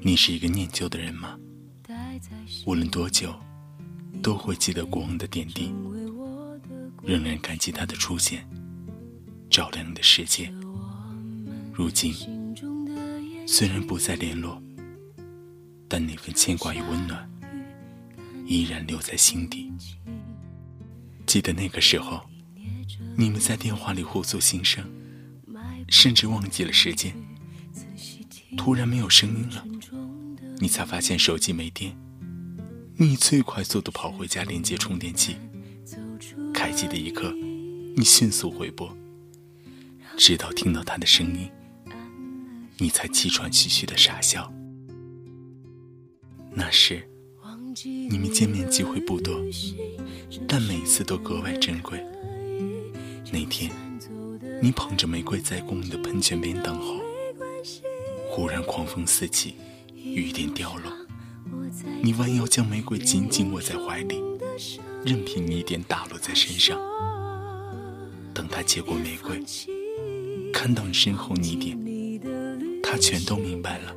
你是一个念旧的人吗？无论多久，都会记得过往的点滴，仍然感激他的出现，照亮你的世界。如今，虽然不再联络，但那份牵挂与温暖，依然留在心底。记得那个时候，你们在电话里互诉心声，甚至忘记了时间。突然没有声音了，你才发现手机没电。你最快速的跑回家连接充电器，开机的一刻，你迅速回拨，直到听到他的声音，你才气喘吁吁的傻笑。那时，你们见面机会不多，但每次都格外珍贵。那天，你捧着玫瑰在公寓的喷泉边等候。忽然狂风四起，雨点掉落，你弯腰将玫瑰紧紧握在怀里，任凭雨点打落在身上。等他接过玫瑰，看到你身后泥点，他全都明白了。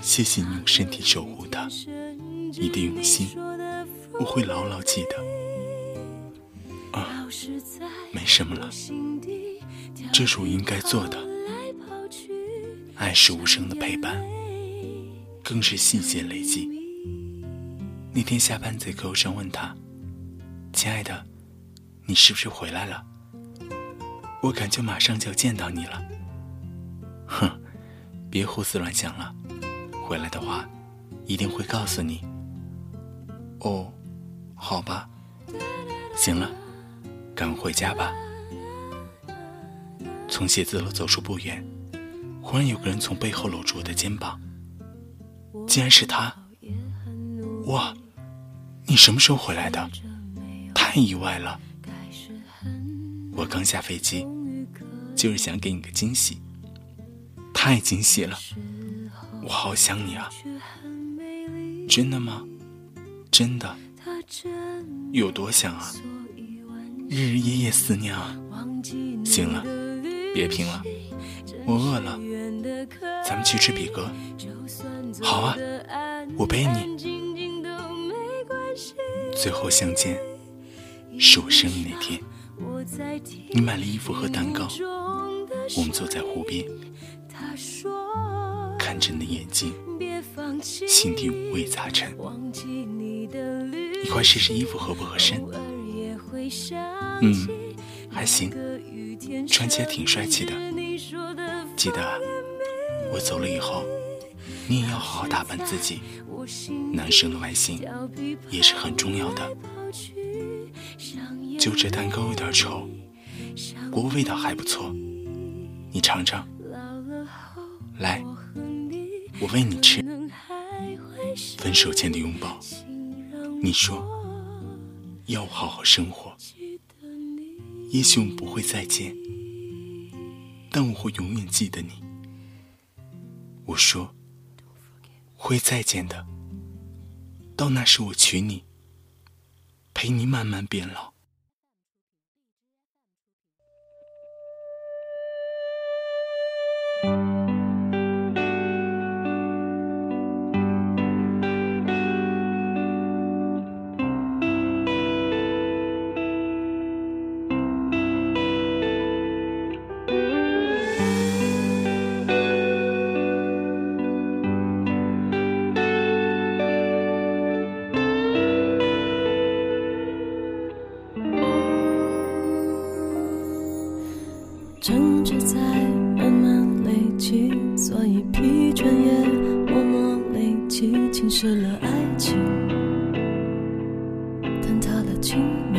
谢谢你用身体守护他，你的用心我会牢牢记得。啊，没什么了，这是我应该做的。爱是无声的陪伴，更是细节累积。那天下班在客户上问他：“亲爱的，你是不是回来了？我感觉马上就要见到你了。”哼，别胡思乱想了，回来的话一定会告诉你。哦，好吧，行了，赶快回家吧。从写字楼走出不远。忽然有个人从背后搂住我的肩膀，竟然是他！哇，你什么时候回来的？太意外了！我刚下飞机，就是想给你个惊喜，太惊喜了！我好想你啊！真的吗？真的？有多想啊？日日夜夜思念啊！行了，别拼了，我饿了。咱们去吃比格，好啊，我背你。最后相见是我生日那天，你买了衣服和蛋糕，我们坐在湖边，看着你的眼睛，心底五味杂陈。你快试试衣服合不合身？嗯，还行，穿起来挺帅气的。记得。我走了以后，你也要好好打扮自己。男生的外形也是很重要的。就这蛋糕有点丑，不过味道还不错，你尝尝。来，我喂你吃。分手前的拥抱，你说要好好生活。也许我们不会再见，但我会永远记得你。我说会再见的，到那时我娶你，陪你慢慢变老。争执在慢慢累积，所以疲倦也默默累积，侵蚀了爱情，坍塌了亲密，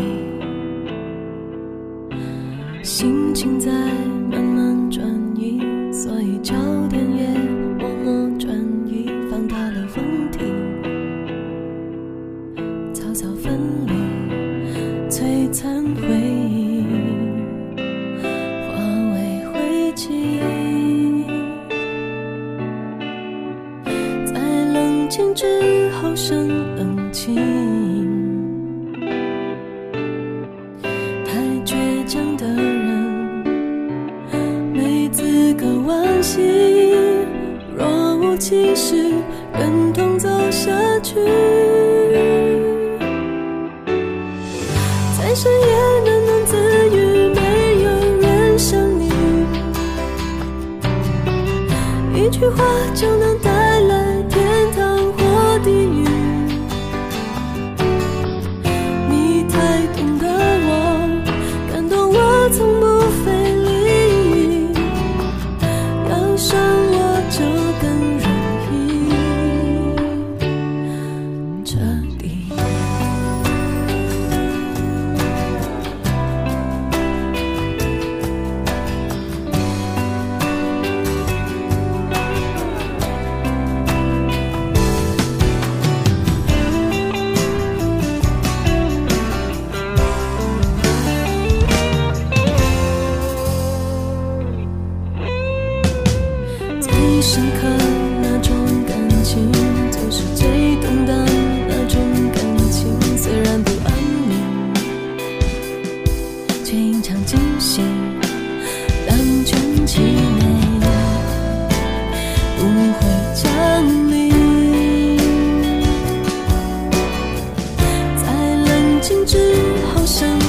心情在。静之后生冷清刻那种感情，就是最动荡那种感情，虽然不安宁，却隐藏真心，两全其美，不会降临。在冷静之后，想。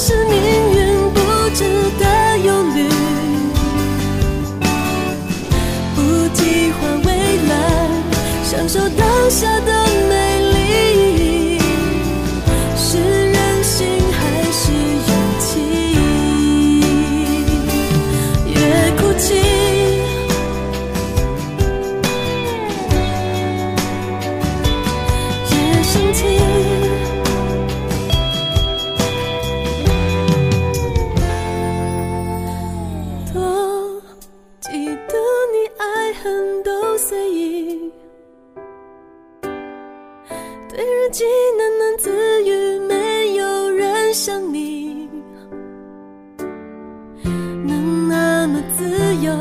是你。自己喃喃自语没有人像你能那么自由